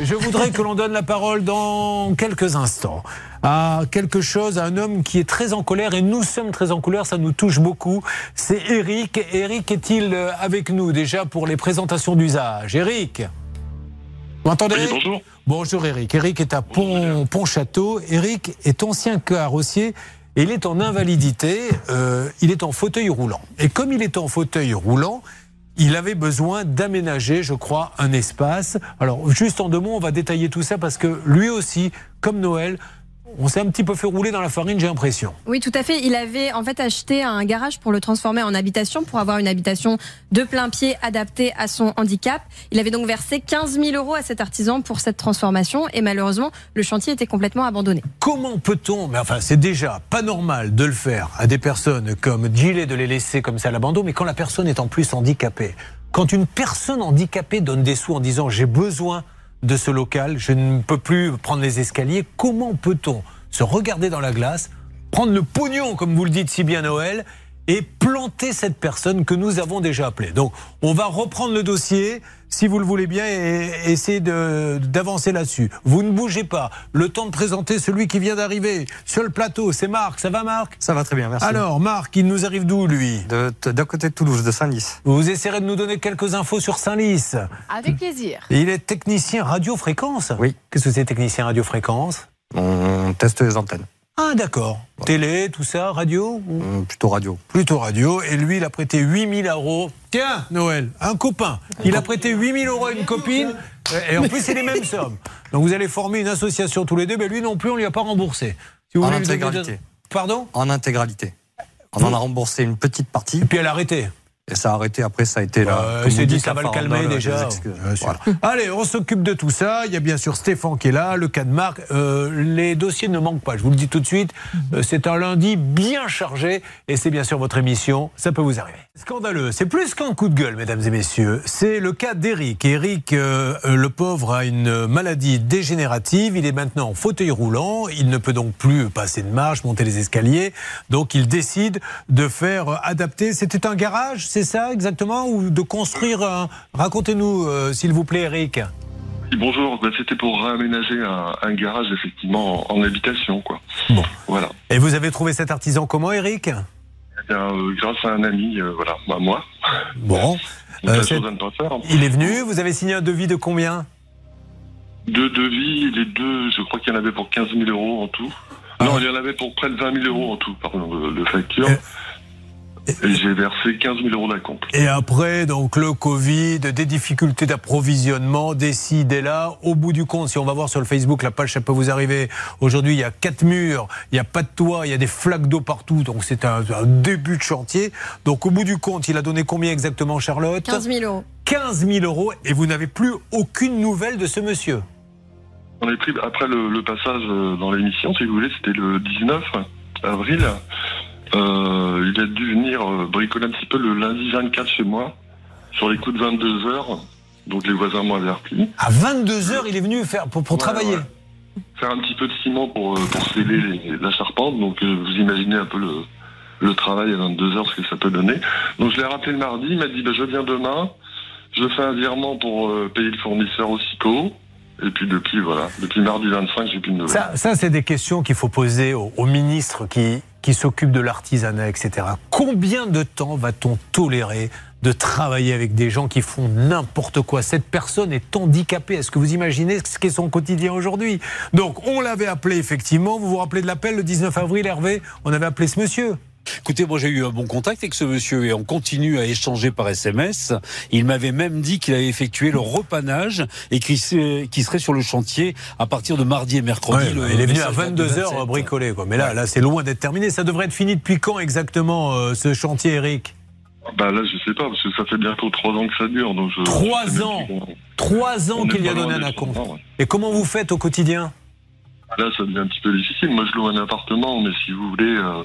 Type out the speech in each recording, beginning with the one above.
Je voudrais que l'on donne la parole dans quelques instants à quelque chose, à un homme qui est très en colère et nous sommes très en colère, ça nous touche beaucoup. C'est Eric. Eric est-il euh, avec nous déjà pour les présentations d'usage? Eric Vous m'entendez? Bonjour. Bonjour Eric. Eric est à Pont, Pont-Château. Eric est ancien carrossier et il est en invalidité. Euh, il est en fauteuil roulant. Et comme il est en fauteuil roulant, il avait besoin d'aménager, je crois, un espace. Alors, juste en deux mots, on va détailler tout ça parce que lui aussi, comme Noël, on s'est un petit peu fait rouler dans la farine, j'ai l'impression. Oui, tout à fait. Il avait en fait acheté un garage pour le transformer en habitation, pour avoir une habitation de plein pied adaptée à son handicap. Il avait donc versé 15 000 euros à cet artisan pour cette transformation et malheureusement, le chantier était complètement abandonné. Comment peut-on, mais enfin, c'est déjà pas normal de le faire à des personnes comme Gillet de les laisser comme ça à l'abandon, mais quand la personne est en plus handicapée, quand une personne handicapée donne des sous en disant j'ai besoin de ce local, je ne peux plus prendre les escaliers. Comment peut-on se regarder dans la glace, prendre le pognon, comme vous le dites si bien Noël, et planter cette personne que nous avons déjà appelée. Donc, on va reprendre le dossier, si vous le voulez bien, et essayer d'avancer là-dessus. Vous ne bougez pas. Le temps de présenter celui qui vient d'arriver sur le plateau, c'est Marc. Ça va, Marc? Ça va très bien, merci. Alors, Marc, il nous arrive d'où, lui? D'un côté de Toulouse, de Saint-Lys. Vous essaierez de nous donner quelques infos sur Saint-Lys Avec plaisir. Il est technicien radiofréquence Oui. Qu'est-ce que c'est technicien radiofréquence On teste les antennes. Ah d'accord. Télé, tout ça, radio hum, Plutôt radio. Plutôt radio. Et lui, il a prêté 8000 euros. Tiens, Noël, un copain. Il a prêté 8000 euros à une copine. Et en plus, c'est les mêmes sommes. Donc vous allez former une association tous les deux. Mais lui non plus, on ne lui a pas remboursé. Si vous en intégralité. Pardon? En intégralité. On en a remboursé une petite partie. Et puis elle a arrêté. Et ça a arrêté après, ça a été là. Euh, s'est dit, ça va le calmer déjà. Allez, on s'occupe de tout ça. Il y a bien sûr Stéphane qui est là, le cas de Marc. Euh, les dossiers ne manquent pas, je vous le dis tout de suite. Euh, c'est un lundi bien chargé et c'est bien sûr votre émission. Ça peut vous arriver. Scandaleux. C'est plus qu'un coup de gueule, mesdames et messieurs. C'est le cas d'Eric. Eric, euh, le pauvre, a une maladie dégénérative. Il est maintenant en fauteuil roulant. Il ne peut donc plus passer de marche, monter les escaliers. Donc il décide de faire adapter. C'était un garage c'est ça exactement? Ou de construire un... Racontez-nous, euh, s'il vous plaît, Eric. bonjour, ben, c'était pour réaménager un, garage, effectivement, en, habitation. Quoi. Bon. Voilà. Et vous avez trouvé cet artisan comment, Eric euh, Grâce à un ami, euh, voilà, bah, moi. Bon. il est venu, vous avez signé un devis de combien? Deux devis, les deux, je crois qu'il y en avait pour 15 000 euros en tout. Ah. Non, il y en avait pour près de 20 000 euros en tout, pardon, le facture. Et j'ai versé 15 000 euros d'acompte. Et après, donc, le Covid, des difficultés d'approvisionnement, décide et là, au bout du compte, si on va voir sur le Facebook, la page, ça peut vous arriver. Aujourd'hui, il y a quatre murs, il n'y a pas de toit, il y a des flaques d'eau partout, donc c'est un, début de chantier. Donc, au bout du compte, il a donné combien exactement, Charlotte 15 000 euros. 15 000 euros, et vous n'avez plus aucune nouvelle de ce monsieur On est pris, après le, le passage euh, dans l'émission, si vous voulez, c'était le 19 avril. Euh, il a dû venir euh, bricoler un petit peu le lundi 24 chez moi, sur les coups de 22 heures. Donc les voisins m'ont averti. À 22 heures, il est venu faire pour, pour travailler. Faire un petit peu de ciment pour, euh, pour sceller la charpente. Donc vous imaginez un peu le, le travail à 22 heures, ce que ça peut donner. Donc je l'ai rappelé le mardi. Il m'a dit bah, je viens demain. Je fais un virement pour payer le fournisseur aussitôt. Et puis depuis, voilà, depuis mardi 25, j'ai plus de nouvelles. Ça, ça c'est des questions qu'il faut poser aux, aux ministres qui, qui s'occupe de l'artisanat, etc. Combien de temps va-t-on tolérer de travailler avec des gens qui font n'importe quoi? Cette personne est handicapée. Est-ce que vous imaginez ce qu'est son quotidien aujourd'hui? Donc, on l'avait appelé effectivement. Vous vous rappelez de l'appel le 19 avril, Hervé? On avait appelé ce monsieur. Écoutez, moi j'ai eu un bon contact avec ce monsieur et on continue à échanger par SMS. Il m'avait même dit qu'il avait effectué le repanage et qu'il serait sur le chantier à partir de mardi et mercredi. il est venu à 22h bricoler. Quoi. Mais là, là c'est loin d'être terminé. Ça devrait être fini depuis quand exactement euh, ce chantier, Eric? Bah là, je sais pas, parce que ça fait bientôt trois ans que ça dure. Donc trois ans Trois ans qu'il y a donné un acompte. Et comment vous faites au quotidien? Là, ça devient un petit peu difficile. Moi, je loue un appartement, mais si vous voulez, euh,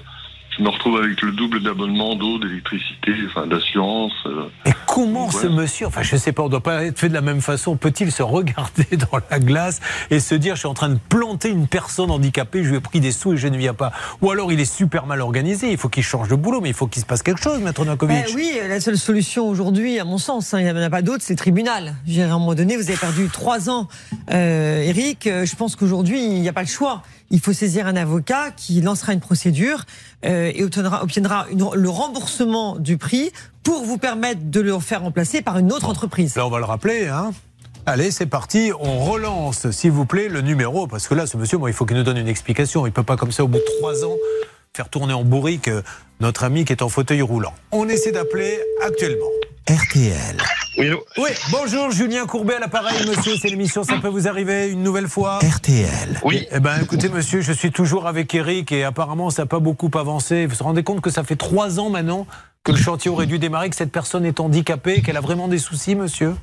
je me retrouve avec le double d'abonnement d'eau, d'électricité, enfin d'assurance. Euh. Et comment ce monsieur, enfin je sais pas, on doit pas être fait de la même façon, peut-il se regarder dans la glace et se dire je suis en train de planter une personne handicapée, je lui ai pris des sous et je ne viens pas Ou alors il est super mal organisé, il faut qu'il change de boulot, mais il faut qu'il se passe quelque chose, Maître Nakovic. Ben oui, la seule solution aujourd'hui, à mon sens, hein, il n'y en a pas d'autre, c'est le tribunal. à un moment donné, vous avez perdu trois ans, euh, Eric. Euh, je pense qu'aujourd'hui, il n'y a pas le choix il faut saisir un avocat qui lancera une procédure euh, et obtiendra, le remboursement du prix pour vous permettre de le faire remplacer par une autre entreprise. Là, on va le rappeler, hein Allez, c'est parti. On relance, s'il vous plaît, le numéro. Parce que là, ce monsieur, moi, il faut qu'il nous donne une explication. Il ne peut pas, comme ça, au bout de trois ans, faire tourner en bourrique euh, notre ami qui est en fauteuil roulant. On essaie d'appeler actuellement. RTL. Oui, oui, bonjour, Julien Courbet à l'appareil, monsieur. C'est l'émission Ça peut vous arriver une nouvelle fois RTL. Oui. Eh ben, écoutez, monsieur, je suis toujours avec Eric et apparemment, ça n'a pas beaucoup avancé. Vous vous rendez compte que ça fait trois ans maintenant que le chantier aurait dû démarrer, que cette personne est handicapée, qu'elle a vraiment des soucis, monsieur?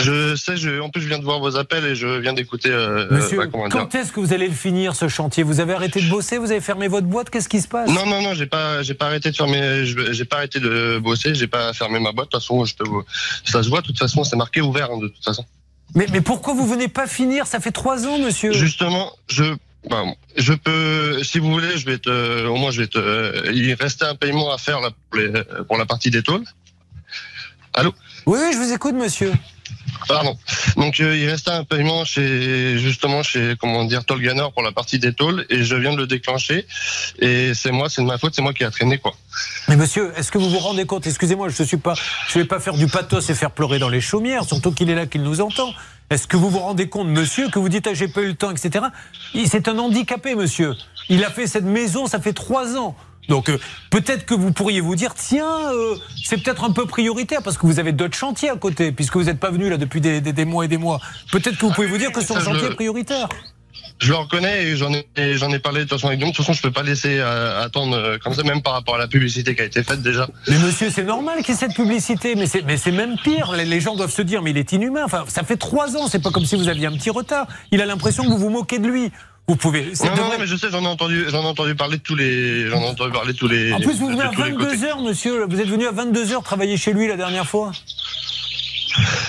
Je sais, je, en plus je viens de voir vos appels et je viens d'écouter. Euh, Monsieur, bah, quand est-ce que vous allez le finir ce chantier? Vous avez arrêté de bosser? Vous avez fermé votre boîte? Qu'est-ce qui se passe? Non, non, non, j'ai pas, j'ai pas arrêté de fermer, j'ai pas arrêté de bosser, j'ai pas fermé ma boîte. De toute façon, je peux, ça se voit. De toute façon, c'est marqué ouvert hein, de toute façon. Mais, mais pourquoi vous venez pas finir? Ça fait trois ans, monsieur. Justement, je ben, je peux, si vous voulez, je vais te, au moins, je vais te. Il restait un paiement à faire là, pour, les, pour la partie des tôles. Allô? Oui, oui, je vous écoute, monsieur. Pardon. Donc euh, il restait un paiement chez justement chez comment dire Tolganer pour la partie des tôles et je viens de le déclencher et c'est moi, c'est de ma faute, c'est moi qui a traîné quoi. Mais monsieur, est-ce que vous vous rendez compte Excusez-moi, je suis pas, je vais pas faire du pathos et faire pleurer dans les chaumières, surtout qu'il est là, qu'il nous entend. Est-ce que vous vous rendez compte, monsieur, que vous dites ah, j'ai pas eu le temps, etc. C'est un handicapé, monsieur. Il a fait cette maison, ça fait trois ans. Donc euh, peut-être que vous pourriez vous dire tiens euh, c'est peut-être un peu prioritaire parce que vous avez d'autres chantiers à côté puisque vous n'êtes pas venu là depuis des, mois et des mois. Peut-être que vous pouvez vous dire que son chantier est prioritaire. Je le reconnais et j'en ai, j'en ai parlé de toute façon avec De toute façon, je peux pas laisser euh, attendre comme ça, même par rapport à la publicité qui a été faite déjà. Mais monsieur, c'est normal qu'il y ait cette publicité, mais c'est, mais c'est même pire. Les, gens doivent se dire, mais il est inhumain. Enfin, ça fait trois ans, c'est pas comme si vous aviez un petit retard. Il a l'impression que vous vous moquez de lui. Vous pouvez. Non, non, mais je sais, j'en ai entendu, j'en ai entendu parler de tous les, j'en ai entendu parler tous les. En plus, vous venez à 22 heures, monsieur. Vous êtes venu à 22 heures travailler chez lui la dernière fois.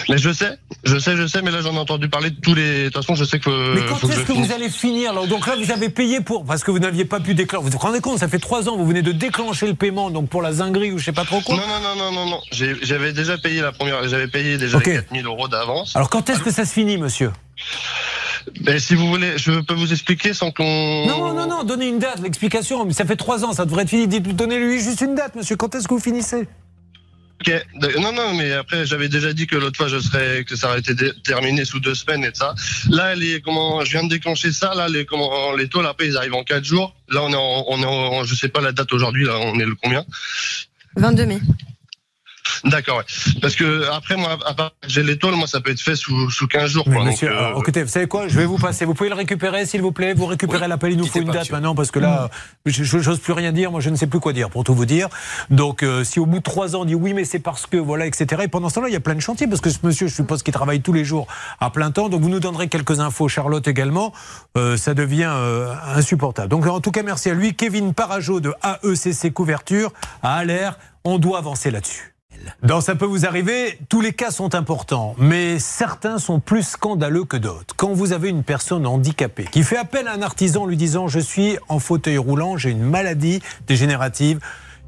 Mais je sais, je sais, je sais, mais là j'en ai entendu parler de tous les. De toute façon, je sais que. Mais quand est-ce que, vous allez finir Donc là, vous avez payé pour parce que vous n'aviez pas pu déclencher. Vous vous rendez compte Ça fait trois ans, vous venez de déclencher le paiement, donc pour la zinguerie ou je sais pas trop quoi. Non, non, non, non, non, non. J'avais déjà payé la première. J'avais payé déjà okay. 4000 euros d'avance. Alors quand est-ce que ça se finit, monsieur? Ben, si vous voulez, je peux vous expliquer sans qu'on. Non, non, non, donnez une date, l'explication. Mais ça fait trois ans, ça devrait être fini. Donnez-lui juste une date, monsieur. Quand est-ce que vous finissez? Ok, non, non, mais après j'avais déjà dit que l'autre fois je serais que ça aurait été terminé sous deux semaines et ça. Là, les comment, je viens de déclencher ça. Là, les comment, les tôles après ils arrivent en quatre jours. Là, on est en, on est en, je sais pas la date aujourd'hui. Là, on est le combien? 22 mai. D'accord, ouais. Parce que après, moi, à part j'ai l'étoile, moi, ça peut être fait sous, sous 15 jours. Quoi, monsieur, euh, écoutez, vous savez quoi Je vais vous passer. Vous pouvez le récupérer, s'il vous plaît. Vous récupérez l'appel. Il nous faut une date maintenant, parce que là, je n'ose plus rien dire. Moi, je ne sais plus quoi dire, pour tout vous dire. Donc, euh, si au bout de trois ans, on dit oui, mais c'est parce que, voilà, etc. Et pendant ce temps-là, il y a plein de chantiers, parce que ce monsieur, je suppose qu'il travaille tous les jours à plein temps. Donc, vous nous donnerez quelques infos, Charlotte également. Euh, ça devient insupportable. Donc, en tout cas, merci à lui. Kevin Parajo de AECC Couverture à l'air. On doit avancer là-dessus. Dans Ça peut vous arriver, tous les cas sont importants, mais certains sont plus scandaleux que d'autres. Quand vous avez une personne handicapée qui fait appel à un artisan lui disant je suis en fauteuil roulant, j'ai une maladie dégénérative,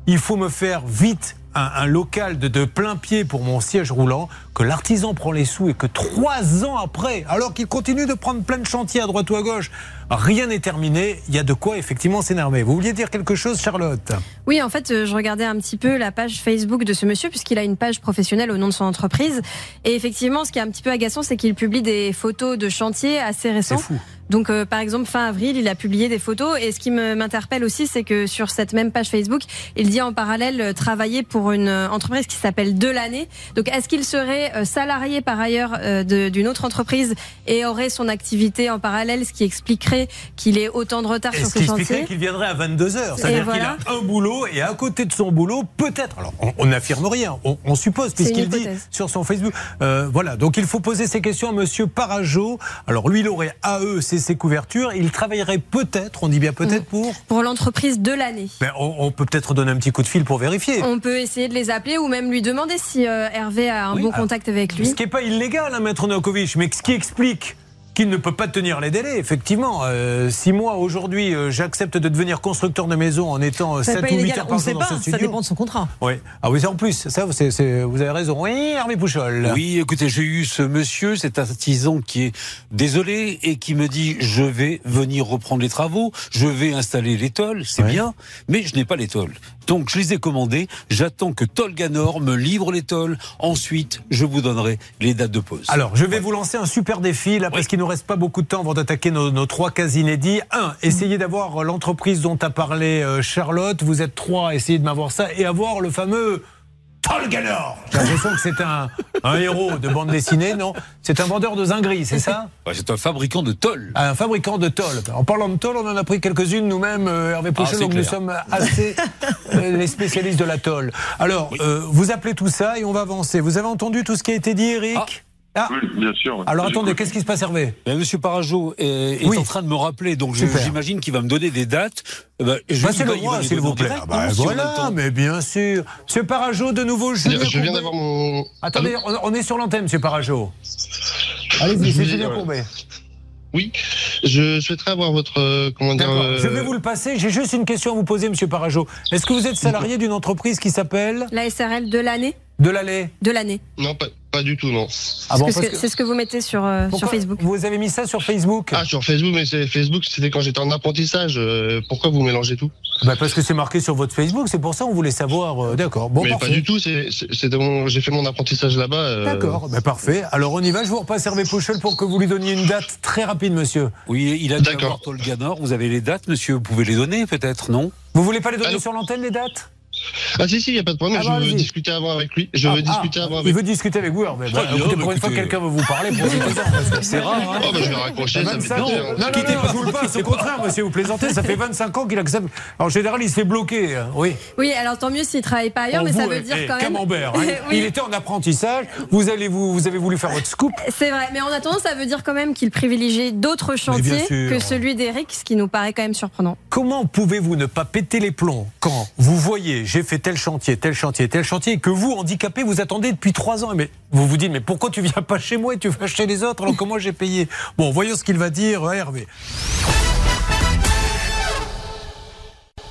il faut me faire vite un, local de, de, plein pied pour mon siège roulant, que l'artisan prend les sous et que trois ans après, alors qu'il continue de prendre plein de chantiers à droite ou à gauche, rien n'est terminé, il y a de quoi effectivement s'énerver. Vous vouliez dire quelque chose, Charlotte? Oui, en fait, euh, je regardais un petit peu la page Facebook de ce monsieur, puisqu'il a une page professionnelle au nom de son entreprise. Et effectivement, ce qui est un petit peu agaçant, c'est qu'il publie des photos de chantiers assez récents. Fou. Donc, euh, par exemple, fin avril, il a publié des photos. Et ce qui m'interpelle aussi, c'est que sur cette même page Facebook, il dit en parallèle euh, travailler pour une euh, entreprise qui s'appelle Delannay. Donc, est-ce qu'il serait salarié par ailleurs d'une autre entreprise et aurait son activité en parallèle, ce qui expliquerait qu'il ait autant de retard sur ce, ce chantier expliquerait qu'il viendrait à 22 heures. C'est-à-dire qu'il a un boulot et à côté de son boulot, peut-être. Alors, on n'affirme rien, on, suppose, puisqu'il dit sur son Facebook. voilà. Donc, il faut poser ces questions à Monsieur Parajo. Alors, lui, il aurait AE, ces, couvertures, il travaillerait peut-être, on dit bien peut-être mm. pour Pour l'entreprise de l'année. Ben, on, peut peut-être donner un petit coup de fil pour vérifier. On peut essayer de les appeler ou même lui demander si euh, Hervé a un bon contact avec lui. Ce qui n'est pas illégal, hein, maître Novakovic, mais ce qui explique qui ne peut pas tenir les délais. Effectivement, euh, si moi aujourd'hui euh, j'accepte de devenir constructeur de maison en étant 7 ou 8 heures par jour dans ce studio. Ça dépend de son contrat. Oui. Ah oui, en plus, ça, vous avez raison. Oui, Hervé Pouchol. Oui, écoutez, j'ai eu ce monsieur, cet artisan qui est désolé et qui me dit je vais venir reprendre les travaux, je vais installer l'étole, c'est bien, mais je n'ai pas l'étole. Donc je les ai commandés. J'attends que Tolganor me livre les tolls. Ensuite, je vous donnerai les dates de pause. Alors, je vais vous lancer un super défi là, parce qu'il nous reste pas beaucoup de temps avant d'attaquer nos, trois cas inédits. Un, essayez d'avoir l'entreprise dont a parlé euh, Charlotte. Vous êtes trois, essayez de m'avoir ça et avoir le fameux Tolganor J'ai l'impression que c'est un, héros de bande dessinée, non? C'est un vendeur de zinguerie, c'est ça? C'est un fabricant de toll. Ah, un fabricant de toll. En parlant de toll, on en a pris quelques-unes nous-mêmes, euh, Hervé Pochon, ah, donc nous sommes assez euh, les spécialistes de la toll. Alors, euh, vous appelez tout ça et on va avancer. Vous avez entendu tout ce qui a été dit, Eric? Ah. Ah. Oui, bien sûr. Alors attendez, qu'est-ce qui se passe, Hervé? Ben, Monsieur Parajo est, en train de me rappeler, donc j'imagine qu'il va me donner des dates. Eh ben, je c'est le droit, s'il vous plaît. Ah bah, voilà, mais bien sûr. Monsieur Parajo, de nouveau, je, je viens d'avoir mon. Attendez, on, est sur l'antenne, Monsieur Parajo. Allez-y, c'est Julien Courbet. Oui, je souhaiterais avoir votre. Euh, comment dire euh, Je vais vous le passer. J'ai juste une question à vous poser, Monsieur Parajo. Est-ce que vous êtes salarié d'une entreprise qui s'appelle La SRL de l'année De l'année De l'année. Non, pas, pas du tout, non. Ah bon, c'est ce que vous mettez sur, euh, sur Facebook. Vous avez mis ça sur Facebook Ah, sur Facebook, mais Facebook, c'était quand j'étais en apprentissage. Euh, pourquoi vous mélangez tout? Bah Parce que c'est marqué sur votre Facebook, c'est pour ça qu'on voulait savoir. Euh, d'accord. Bon, mais pas du tout, j'ai fait mon apprentissage là-bas. D'accord, bah, parfait. Alors on y va, je vous repasse Hervé Pouchel pour que vous lui donniez une date très rapide, monsieur. Oui, il a d'accord. Vous avez les dates, monsieur Vous pouvez les donner peut-être, non? Vous voulez pas les donner sur l'antenne, les dates? Ah si, si, il n'y a pas de problème. Ah, je veux discuter avant avec lui. Je veux ah, discuter ah, avant avec Il veut discuter avec vous. Mais bah, écoutez, pour une fois, quelqu'un veut vous parler. C'est rare. Hein. Oh, bah, je vais raccrocher. Ça 25... non, non, non, non, je vous le passe. Au contraire, monsieur, vous plaisantez. Ça fait 25 ans qu'il accepte. En général, il se fait bloquer. Hein. Oui. Oui, alors tant mieux s'il ne travaille pas ailleurs, mais ça veut dire quand même. Camembert. Hein. Il était en apprentissage. Vous, allez vous, vous avez voulu faire votre scoop. C'est vrai. Mais en attendant, ça veut dire quand même qu'il privilégie d'autres chantiers que celui d'Eric, ce qui nous paraît quand même surprenant. Comment pouvez-vous ne pas péter les plombs quand vous voyez, j'ai fait tel chantier tel chantier, tel chantier, que vous, handicapé, vous attendez depuis trois ans. Mais vous vous dites, mais pourquoi tu viens pas chez moi et tu vas chez les autres alors que moi j'ai payé? Bon, voyons ce qu'il va dire, Hervé.